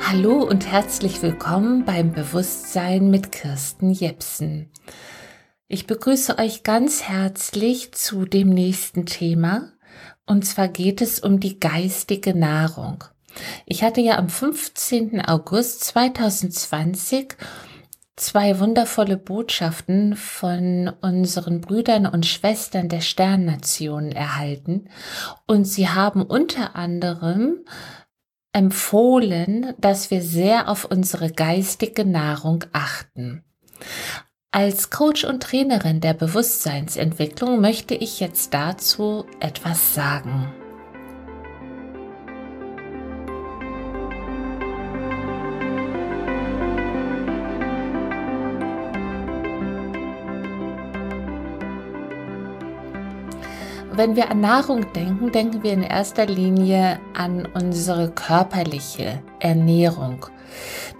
Hallo und herzlich willkommen beim Bewusstsein mit Kirsten Jepsen. Ich begrüße euch ganz herzlich zu dem nächsten Thema. Und zwar geht es um die geistige Nahrung. Ich hatte ja am 15. August 2020 zwei wundervolle Botschaften von unseren Brüdern und Schwestern der Sternnation erhalten. Und sie haben unter anderem empfohlen, dass wir sehr auf unsere geistige Nahrung achten. Als Coach und Trainerin der Bewusstseinsentwicklung möchte ich jetzt dazu etwas sagen. Wenn wir an Nahrung denken, denken wir in erster Linie an unsere körperliche Ernährung.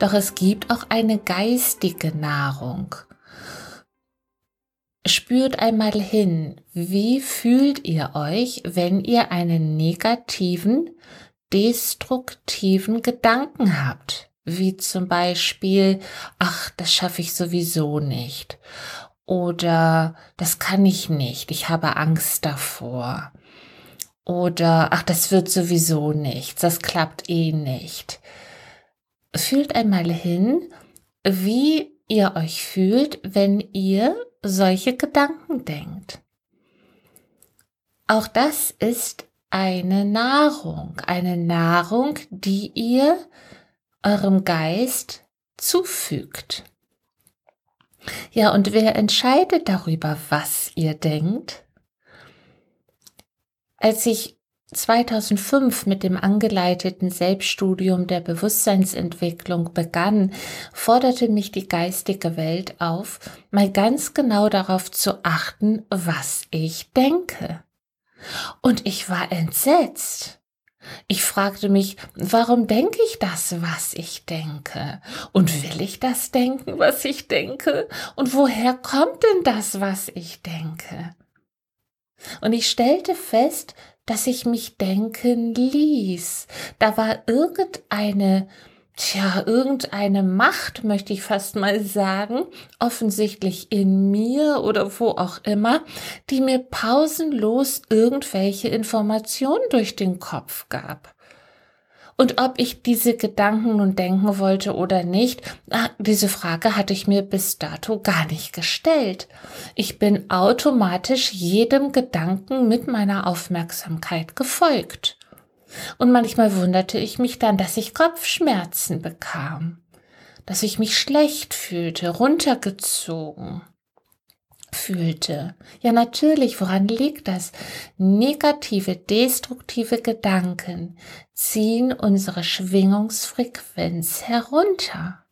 Doch es gibt auch eine geistige Nahrung. Spürt einmal hin, wie fühlt ihr euch, wenn ihr einen negativen, destruktiven Gedanken habt? Wie zum Beispiel, ach, das schaffe ich sowieso nicht oder das kann ich nicht, ich habe Angst davor. Oder ach, das wird sowieso nichts, das klappt eh nicht. Fühlt einmal hin, wie ihr euch fühlt, wenn ihr solche Gedanken denkt. Auch das ist eine Nahrung, eine Nahrung, die ihr eurem Geist zufügt. Ja, und wer entscheidet darüber, was ihr denkt? Als ich 2005 mit dem angeleiteten Selbststudium der Bewusstseinsentwicklung begann, forderte mich die geistige Welt auf, mal ganz genau darauf zu achten, was ich denke. Und ich war entsetzt. Ich fragte mich, warum denke ich das, was ich denke? Und will ich das denken, was ich denke? Und woher kommt denn das, was ich denke? Und ich stellte fest, dass ich mich denken ließ. Da war irgendeine tja, irgendeine Macht, möchte ich fast mal sagen, offensichtlich in mir oder wo auch immer, die mir pausenlos irgendwelche Informationen durch den Kopf gab. Und ob ich diese Gedanken nun denken wollte oder nicht, ah, diese Frage hatte ich mir bis dato gar nicht gestellt. Ich bin automatisch jedem Gedanken mit meiner Aufmerksamkeit gefolgt. Und manchmal wunderte ich mich dann, dass ich Kopfschmerzen bekam, dass ich mich schlecht fühlte, runtergezogen fühlte. Ja, natürlich, woran liegt das? Negative, destruktive Gedanken ziehen unsere Schwingungsfrequenz herunter.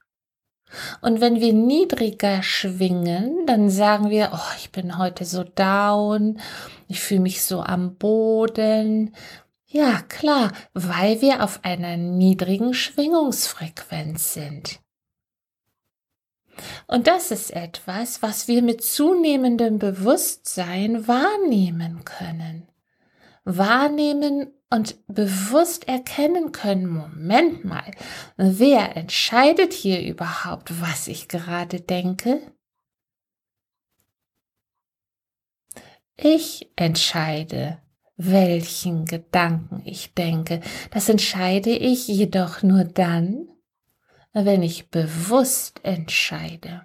Und wenn wir niedriger schwingen, dann sagen wir, oh, ich bin heute so down, ich fühle mich so am Boden, ja, klar, weil wir auf einer niedrigen Schwingungsfrequenz sind. Und das ist etwas, was wir mit zunehmendem Bewusstsein wahrnehmen können. Wahrnehmen und bewusst erkennen können, Moment mal, wer entscheidet hier überhaupt, was ich gerade denke? Ich entscheide, welchen Gedanken ich denke. Das entscheide ich jedoch nur dann, wenn ich bewusst entscheide.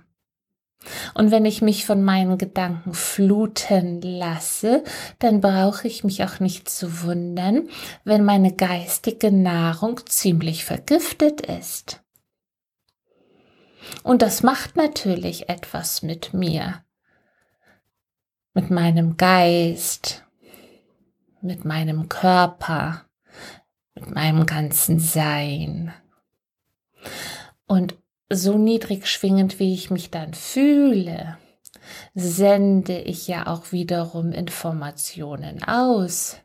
Und wenn ich mich von meinen Gedanken fluten lasse, dann brauche ich mich auch nicht zu wundern, wenn meine geistige Nahrung ziemlich vergiftet ist. Und das macht natürlich etwas mit mir, mit meinem Geist, mit meinem Körper, mit meinem ganzen Sein. Und so niedrig schwingend, wie ich mich dann fühle, sende ich ja auch wiederum Informationen aus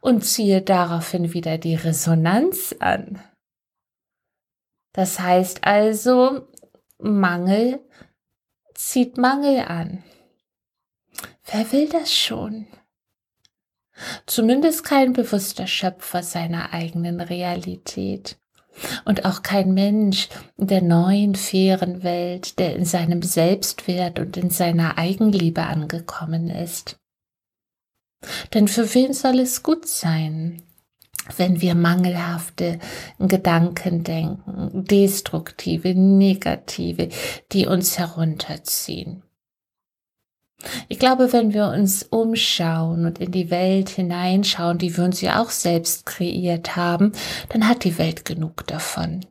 und ziehe daraufhin wieder die Resonanz an. Das heißt also, Mangel zieht Mangel an. Wer will das schon? Zumindest kein bewusster Schöpfer seiner eigenen Realität. und auch kein Mensch der neuen, fairen Welt, der in seinem Selbstwert und in seiner Eigenliebe angekommen ist. Denn für wen soll es gut sein, wenn wir mangelhafte Gedanken denken, destruktive, negative, die uns herunterziehen? Ich glaube, wenn wir uns umschauen und in die Welt hineinschauen, die wir uns ja auch selbst kreiert haben, dann hat die Welt genug davon.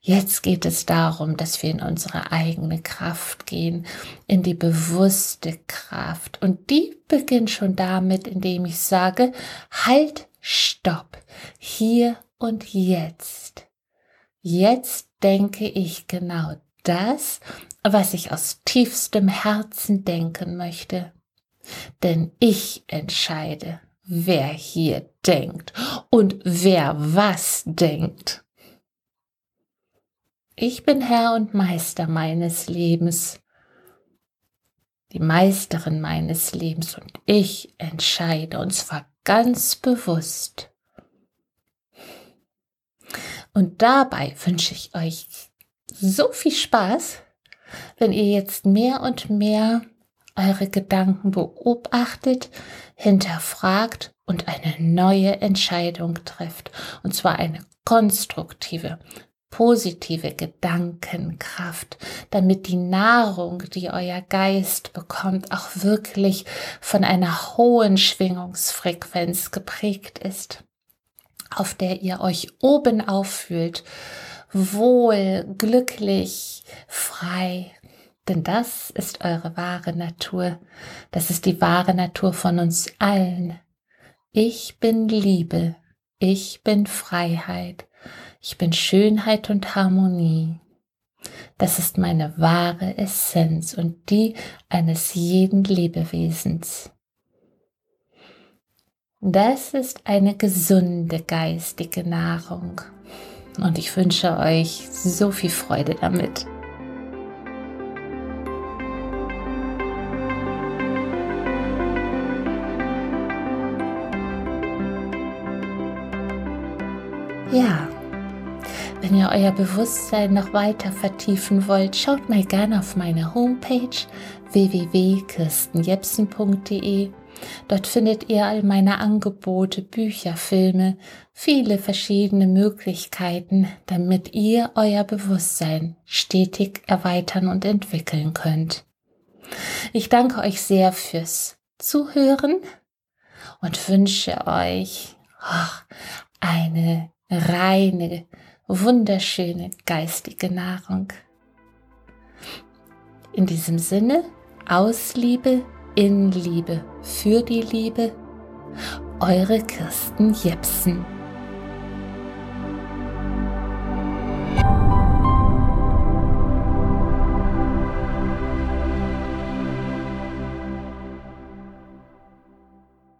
Jetzt geht es darum, dass wir in unsere eigene Kraft gehen, in die bewusste Kraft. Und die beginnt schon damit, indem ich sage, halt, stopp, hier und jetzt. Jetzt denke ich genau das, was ich aus tiefstem Herzen denken möchte. Denn ich entscheide, wer hier denkt und wer was denkt. Ich bin Herr und Meister meines Lebens, die Meisterin meines Lebens und ich entscheide und zwar ganz bewusst. Und dabei wünsche ich euch so viel Spaß, wenn ihr jetzt mehr und mehr eure Gedanken beobachtet, hinterfragt und eine neue Entscheidung trifft. Und zwar eine konstruktive, positive Gedankenkraft, damit die Nahrung, die euer Geist bekommt, auch wirklich von einer hohen Schwingungsfrequenz geprägt ist, auf der ihr euch oben auffühlt wohl, glücklich, frei. Denn das ist eure wahre Natur. Das ist die wahre Natur von uns allen. Ich bin Liebe. Ich bin Freiheit. Ich bin Schönheit und Harmonie. Das ist meine wahre Essenz und die eines jeden Lebewesens. Das ist eine gesunde geistige Nahrung und ich wünsche euch so viel Freude damit. Ja, wenn ihr euer Bewusstsein noch weiter vertiefen wollt, schaut mal gerne auf meine Homepage www.kirstenjepsen.de Dort findet ihr all meine Angebote, Bücher, Filme, viele verschiedene Möglichkeiten, damit ihr euer Bewusstsein stetig erweitern und entwickeln könnt. Ich danke euch sehr fürs Zuhören und wünsche euch oh, eine reine, wunderschöne geistige Nahrung. In diesem Sinne, aus Liebe, in Liebe, für die Liebe, eure Kirsten Jepsen.